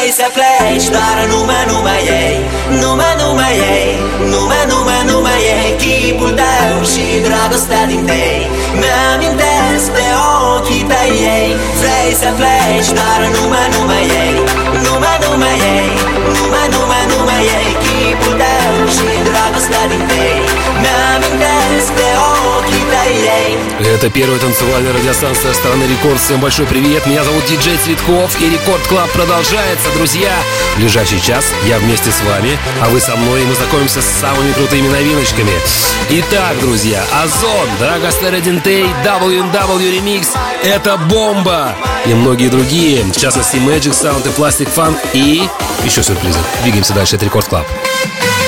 Vrei să pleci, dar nume, nume ei Nume, nume ei Nume, nume, nume ei Chipul tău și dragostea din tei Mi-amintesc de ochii tăi ei Vrei să pleci, dar nume, nume ei Nume, nume ei Nume, nume, nume ei Chipul tău și dragostea din tei Mi-amintesc de ochii tăi ei Это первая танцевальная радиостанция страны Рекорд. Всем большой привет. Меня зовут Диджей Цветков. И Рекорд Клаб продолжается, друзья. В ближайший час я вместе с вами, а вы со мной, и мы знакомимся с самыми крутыми новиночками. Итак, друзья, Озон, Драгостер Динтей, WW Remix — это бомба! И многие другие, в частности Magic Sound и Plastic Funk, и еще сюрпризы. Двигаемся дальше, это Рекорд Клаб. Vrei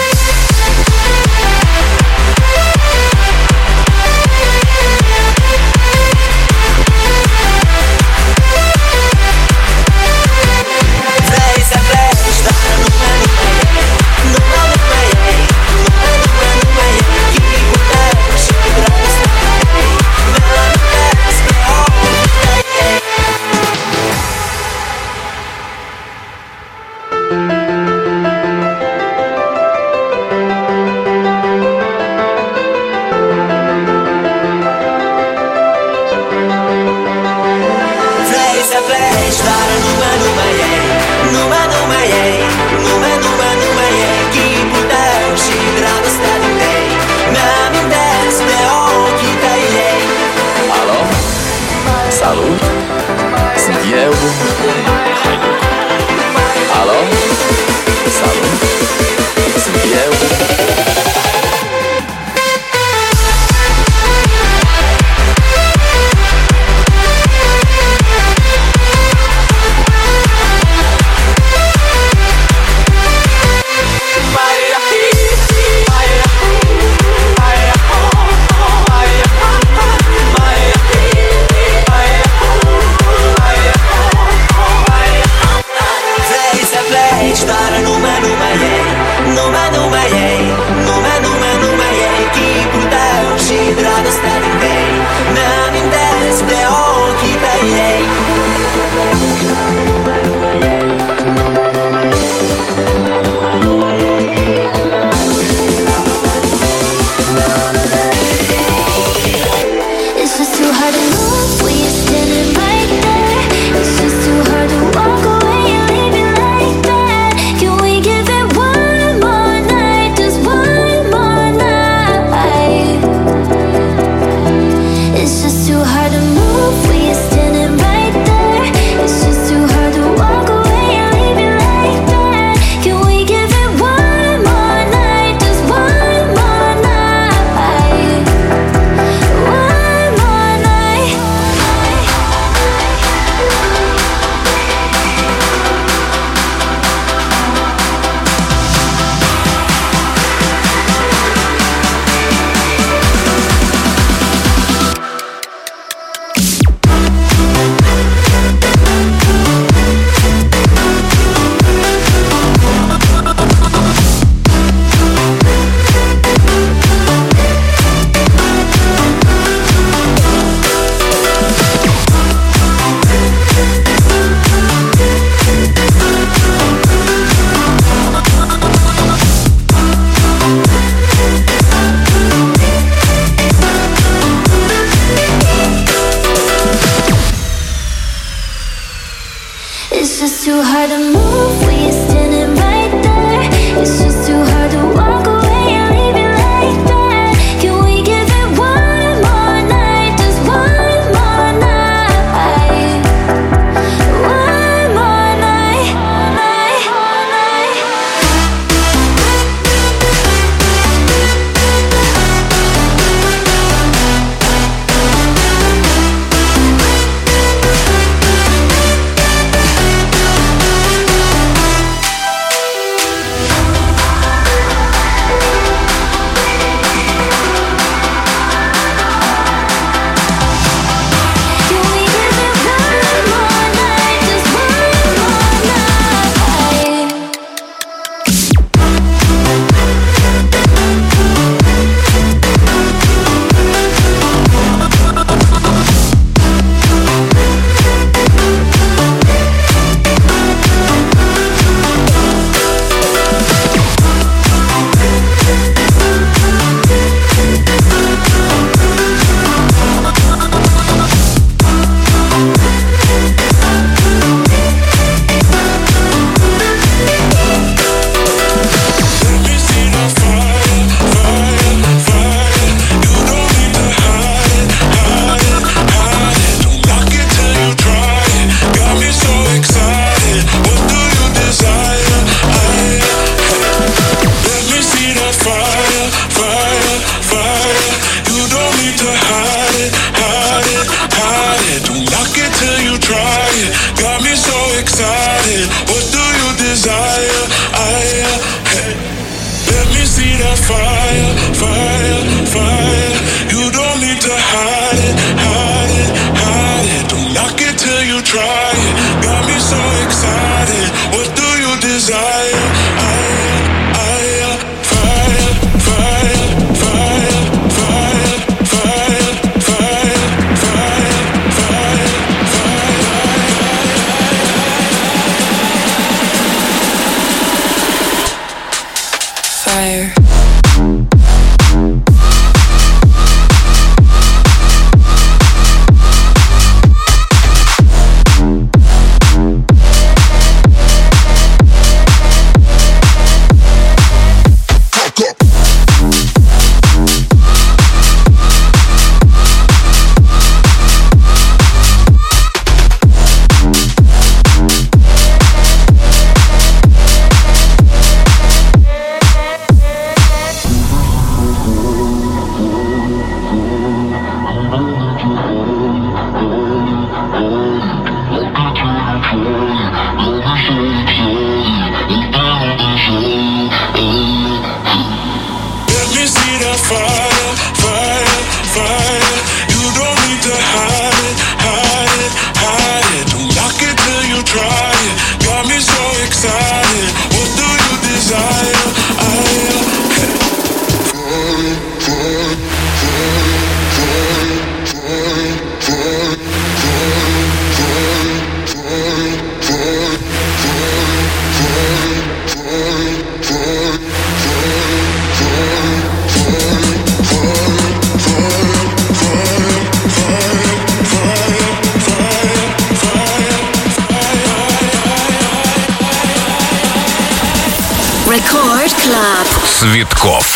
Михалков.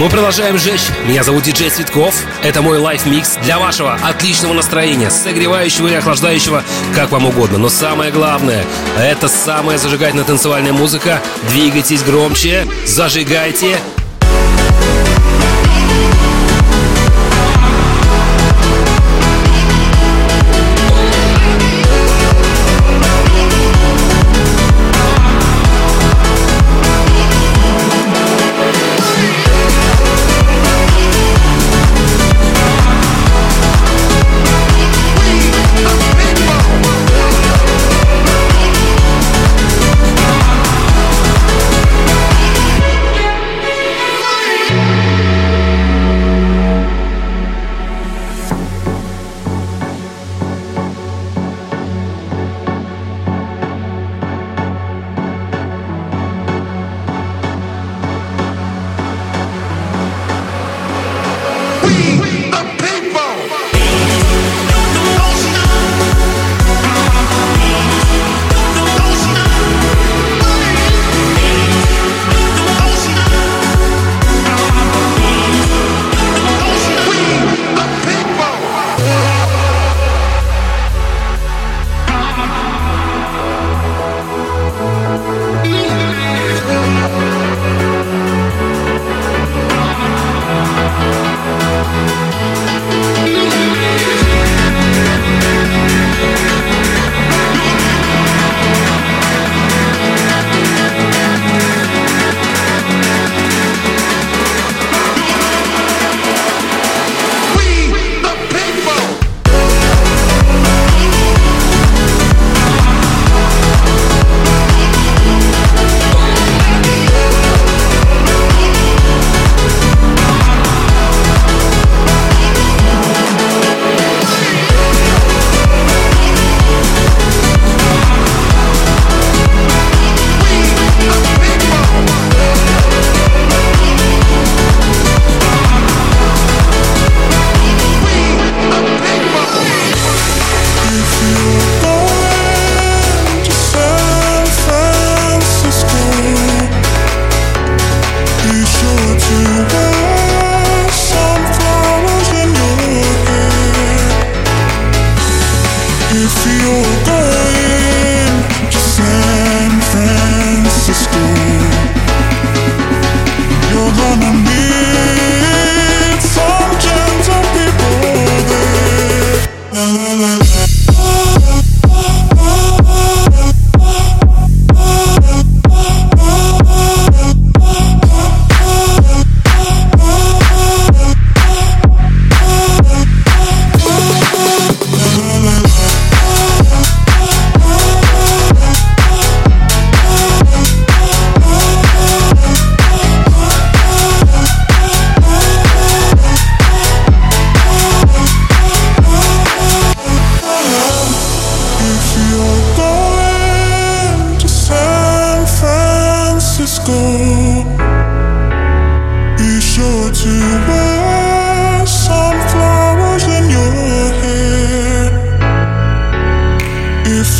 Мы продолжаем жечь. Меня зовут Диджей Цветков. Это мой лайф-микс для вашего отличного настроения, согревающего и охлаждающего, как вам угодно. Но самое главное, это самая зажигательная танцевальная музыка. Двигайтесь громче, зажигайте,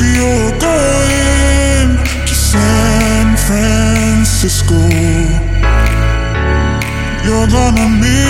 So you're going to San Francisco. You're gonna meet.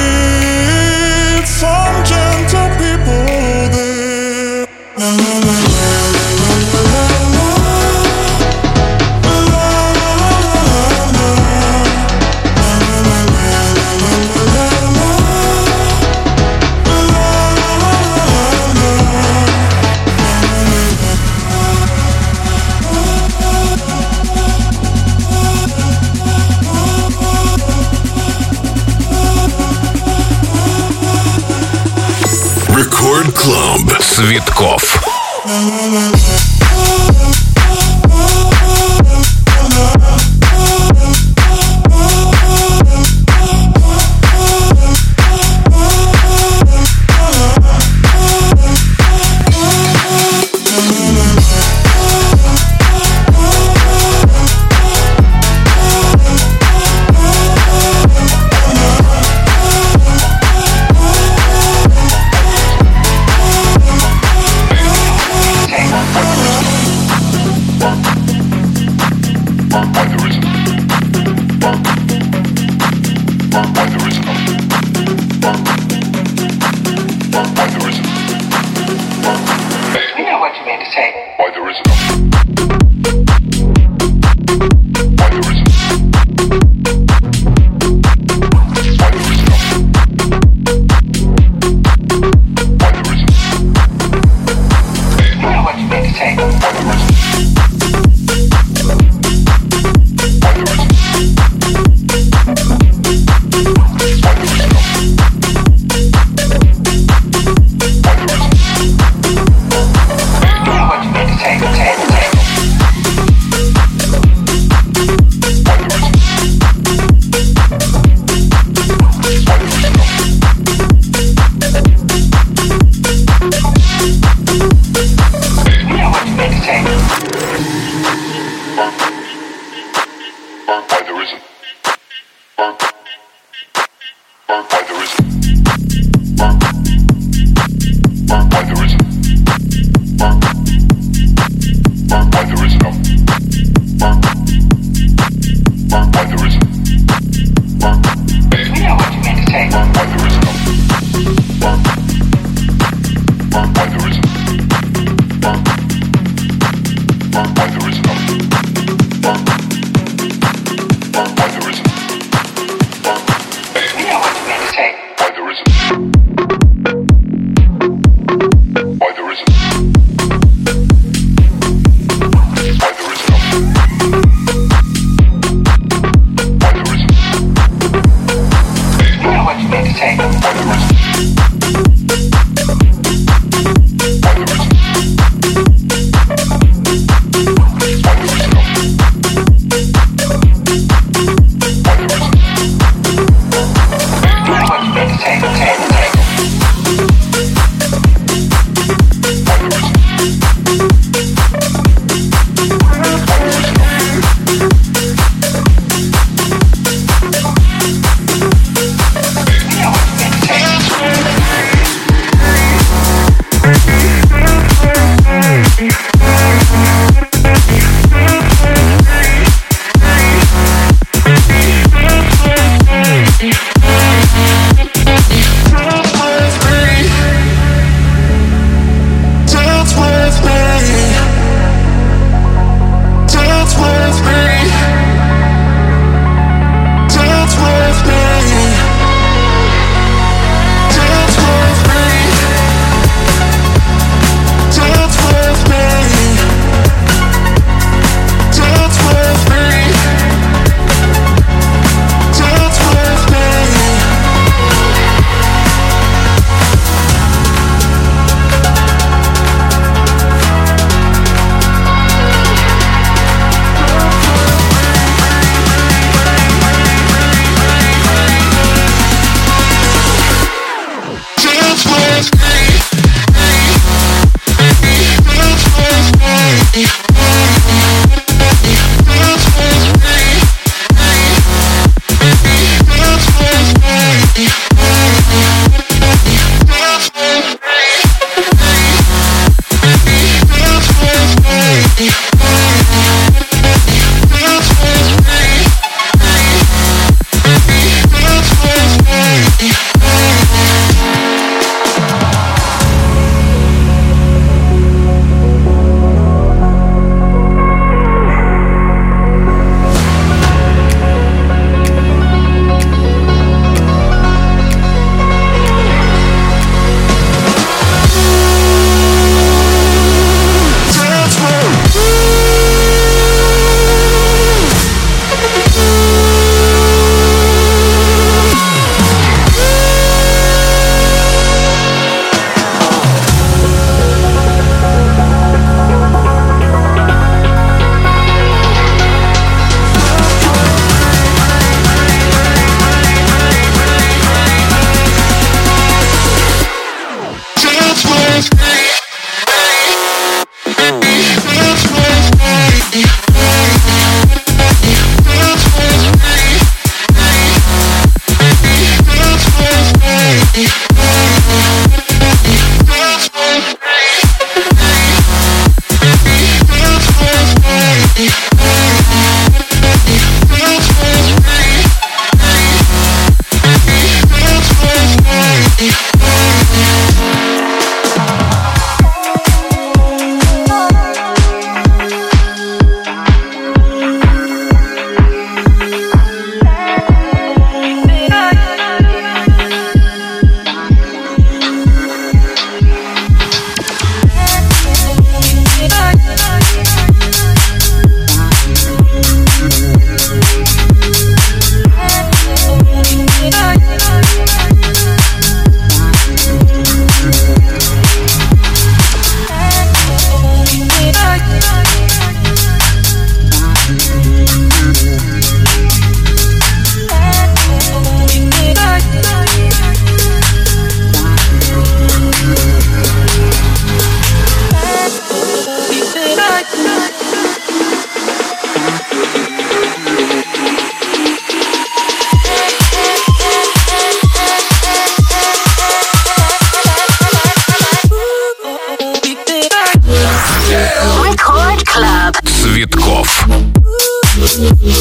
Música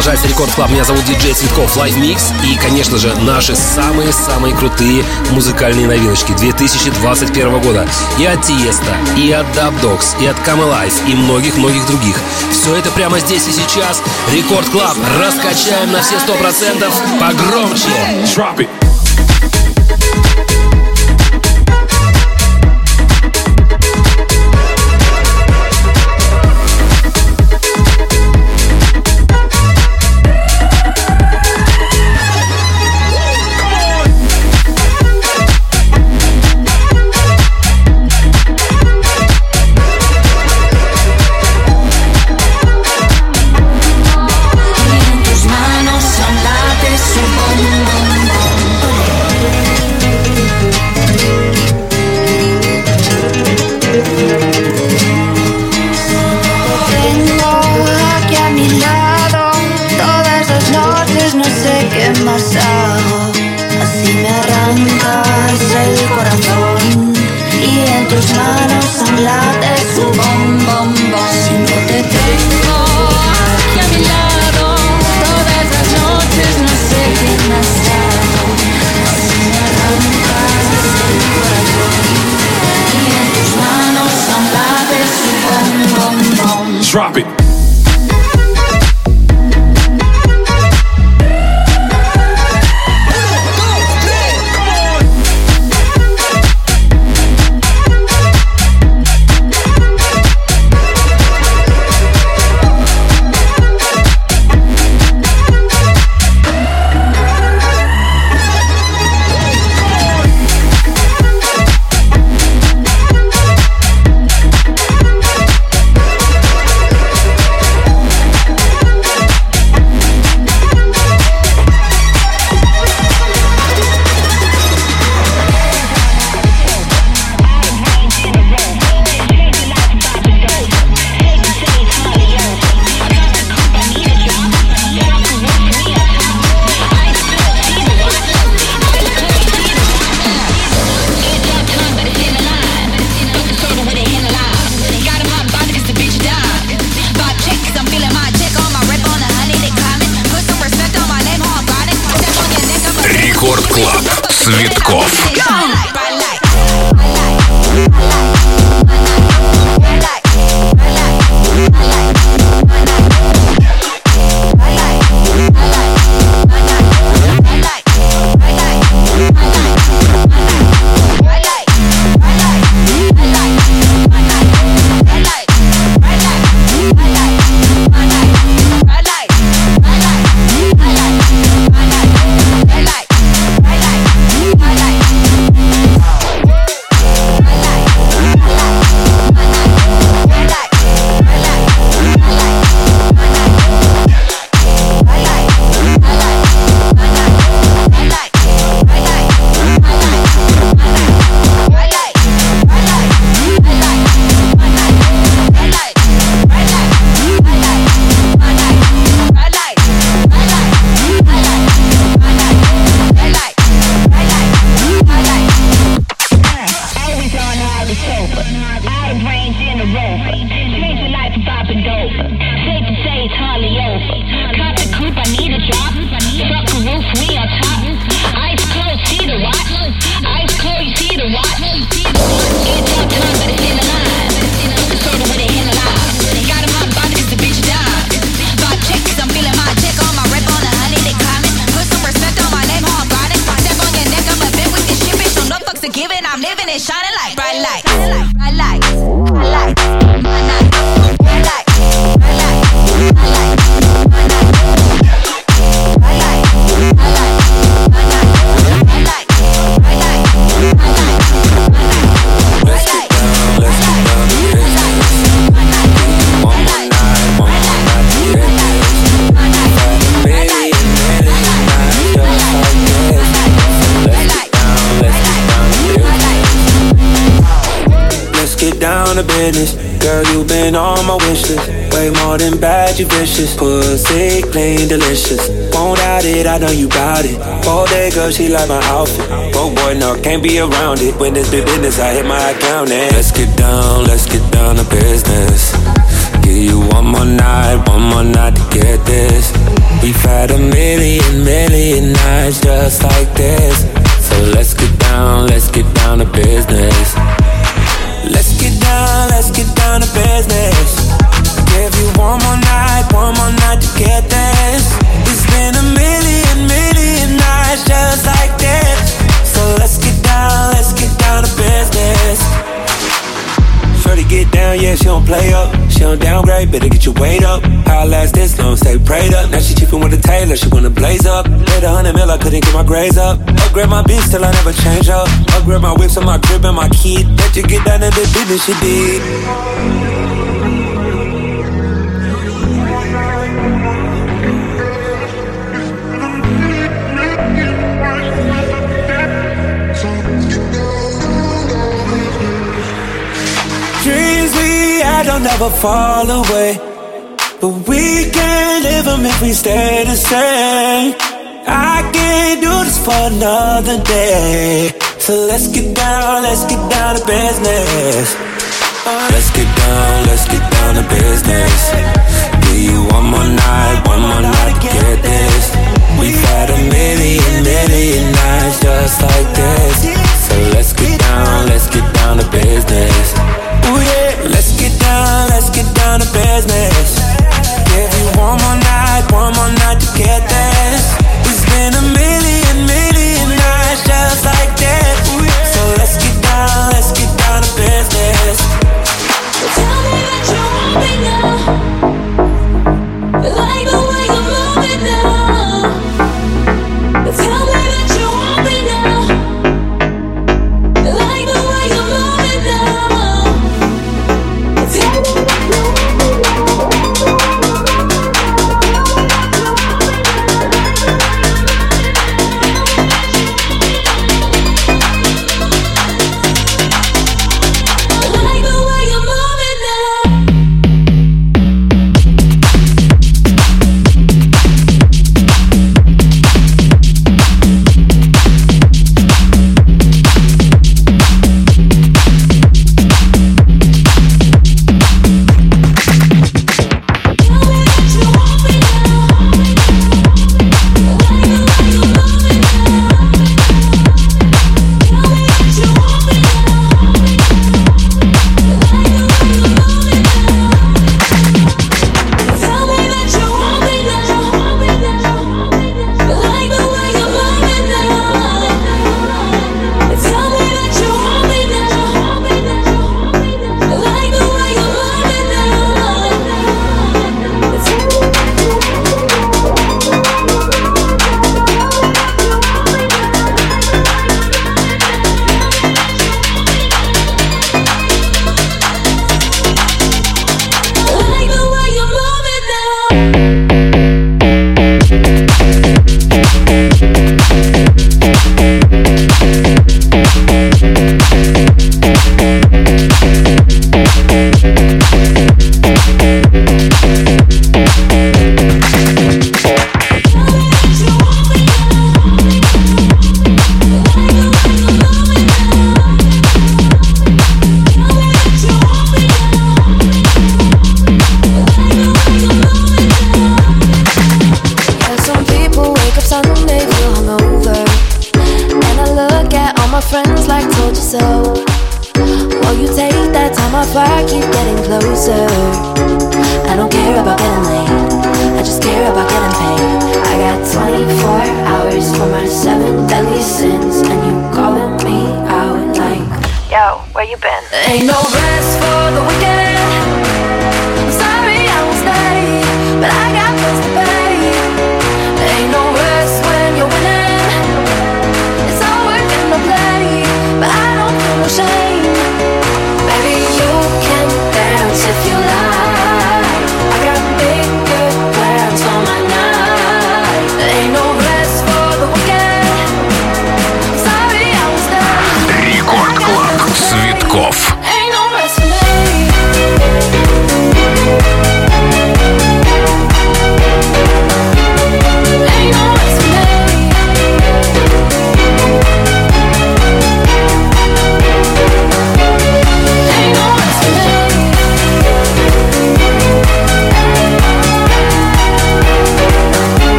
продолжается Рекорд Клаб. Меня зовут Диджей Цветков, Live Mix. И, конечно же, наши самые-самые крутые музыкальные новиночки 2021 года. И от Тиеста, и от Dub Dogs, и от Come Alive, и многих-многих других. Все это прямо здесь и сейчас. Рекорд Клаб раскачаем на все 100%. Погромче! Drop it. Than bad, you vicious. Pussy clean, delicious. Won't doubt it, I know you bout it. All day, girl, she like my outfit. Oh boy, no, can't be around it. When it's big business, I hit my account and let's get down, let's get down to business. Give you one more night, one more night to get this. We've had a million, million nights just like this. So let's get down, let's get down to business. Let's get down, let's get down to business. Give you one more night, one more night to get this. It's been a million, million nights just like this. So let's get down, let's get down to business. Shorty get down, yeah, she don't play up. She don't downgrade, better get your weight up. How I last this long, stay prayed up. Now she cheapin' with a tailor, she wanna blaze up. Paid a hundred mil, I couldn't get my grades up. Upgrade my beat, till I never change up. Upgrade my whips on my crib and my key. Let you get down to the business she did. Don't never fall away. But we can't live them if we stay the same. I can't do this for another day. So let's get down, let's get down to business. Uh, let's get down, let's get down to business. Give you one more night, one more night to get this. We've had a million, million nights just like this. So let's get down, let's get down to business. Let's get down to business. Give you one more night, one more night to get this. It's been a million, million nights just like this.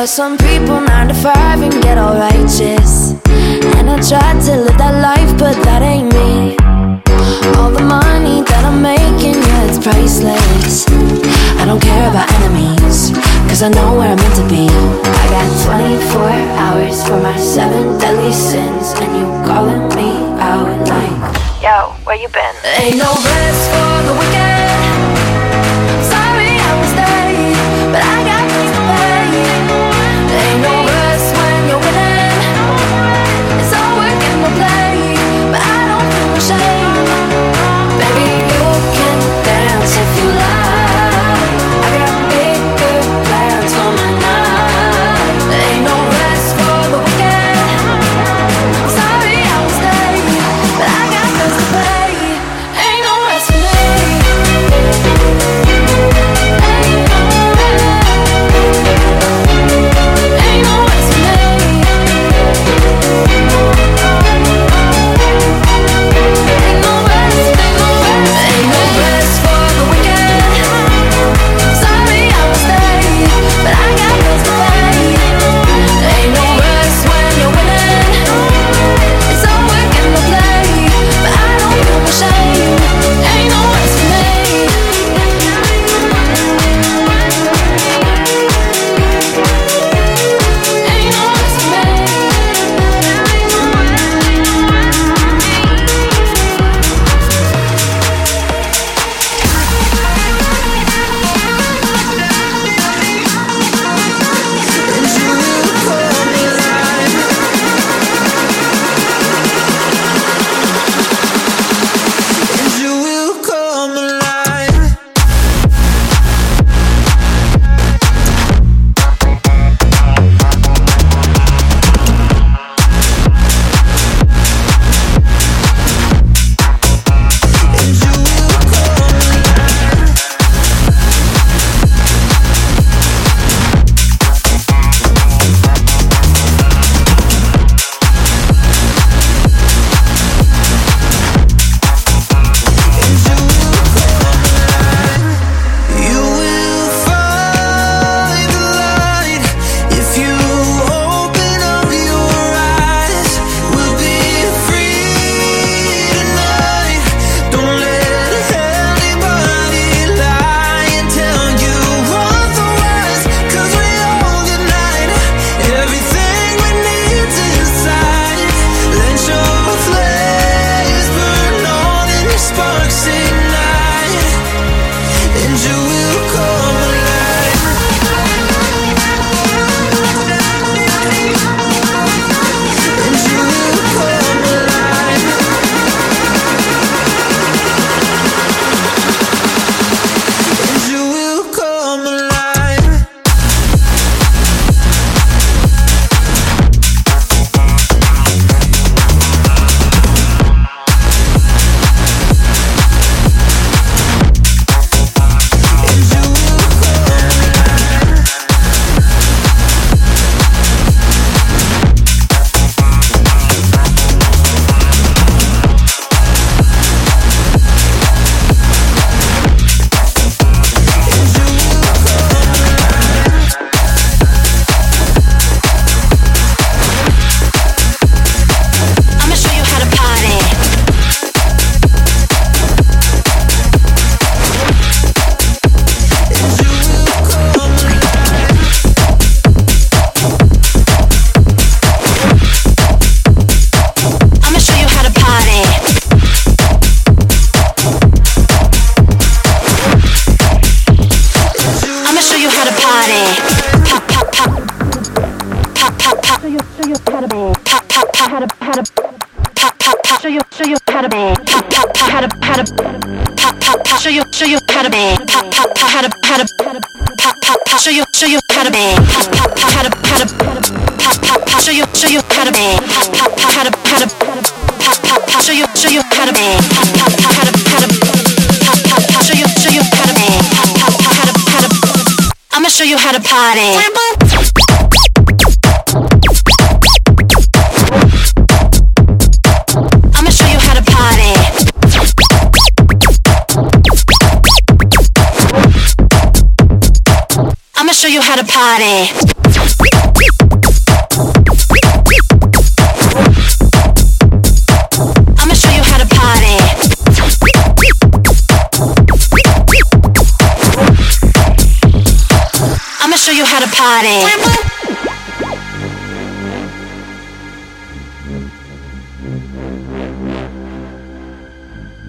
Yeah, some people nine to five and get all righteous.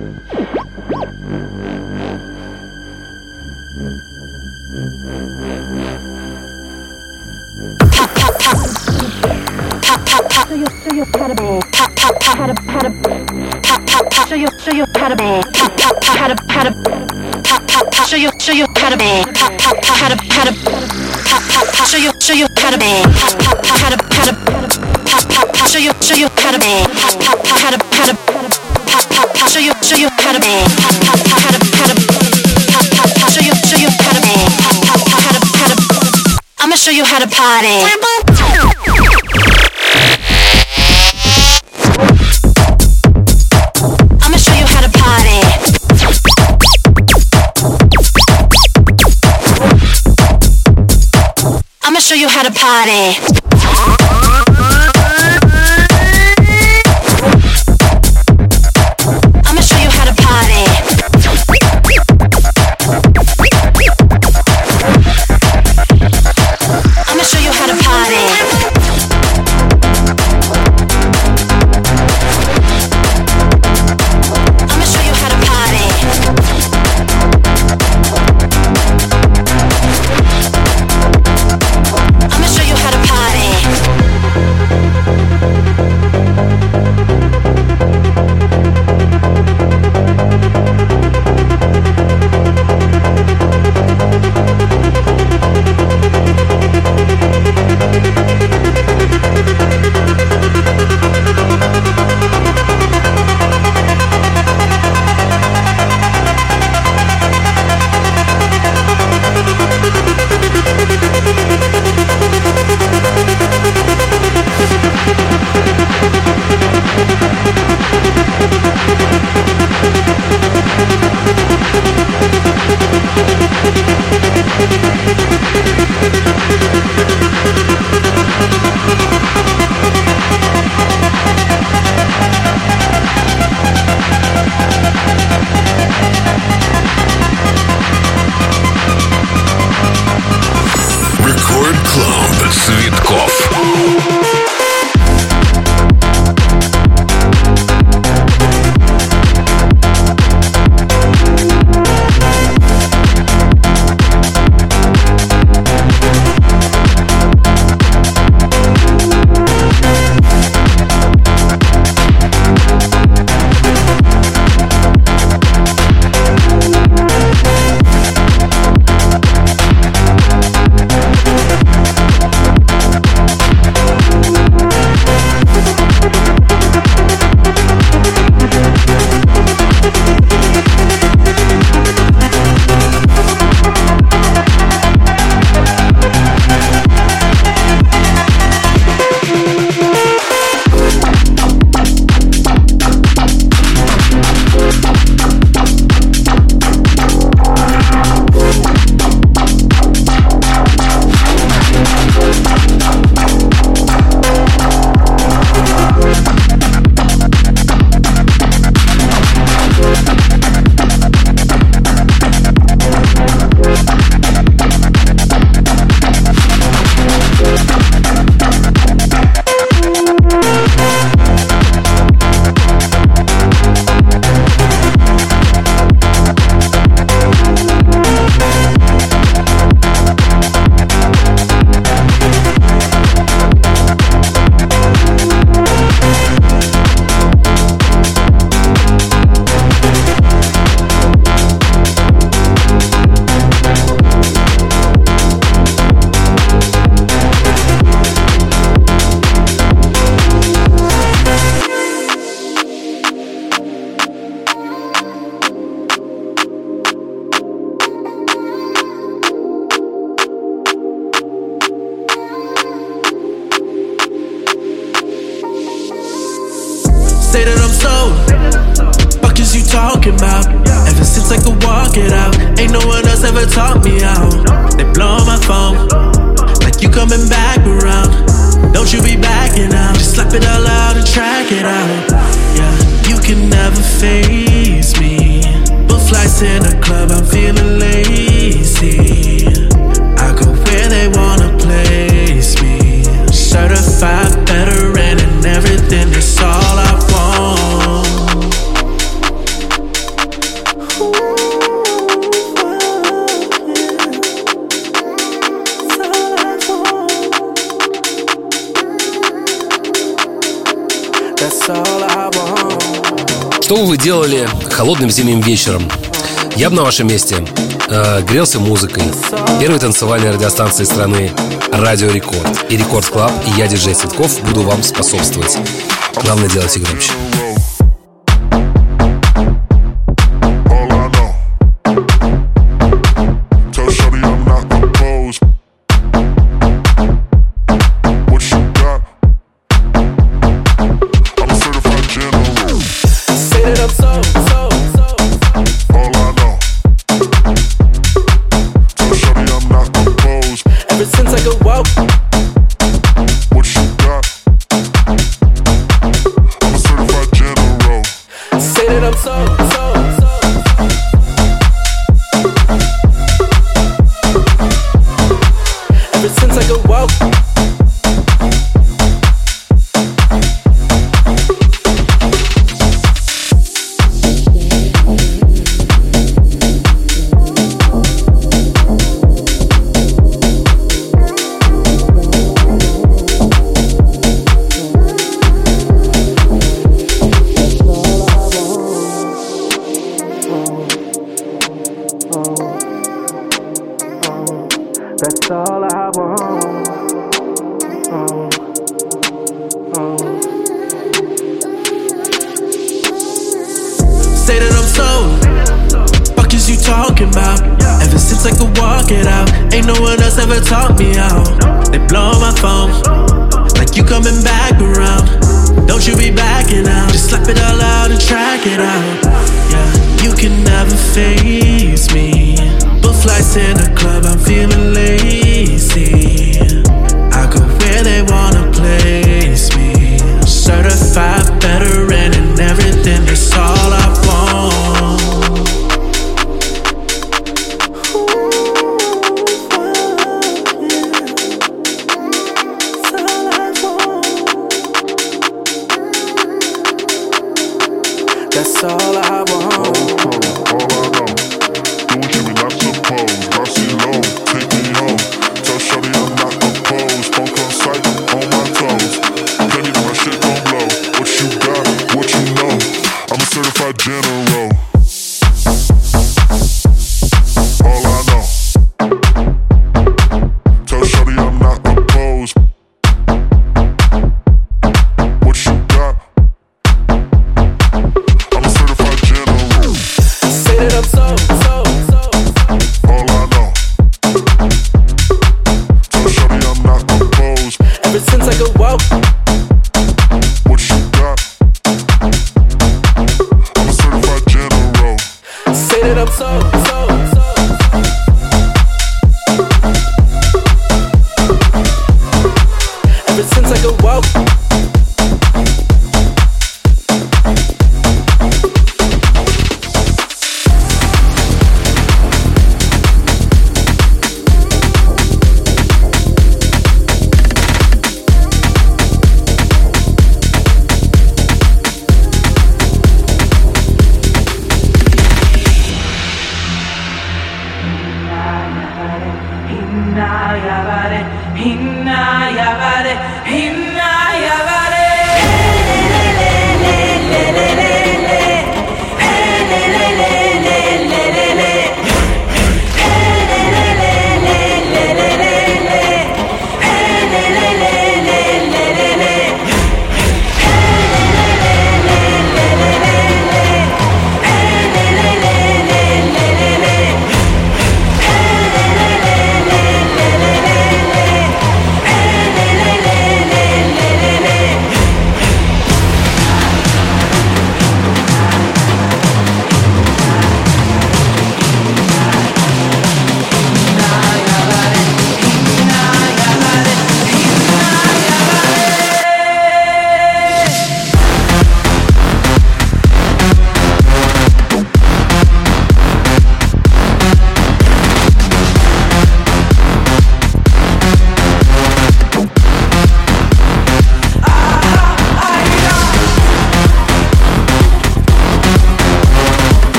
Ain't no taught me how. They blow вечером. Я бы на вашем месте э, грелся музыкой. Первой танцевальной радиостанции страны Радио Рекорд и Рекорд Клаб, и я, диджей Цветков, буду вам способствовать. Главное делать и громче.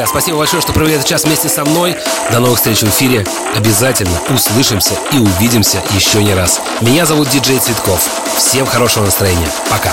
Друзья. Спасибо большое, что провели этот час вместе со мной. До новых встреч в эфире. Обязательно услышимся и увидимся еще не раз. Меня зовут Диджей Цветков. Всем хорошего настроения. Пока.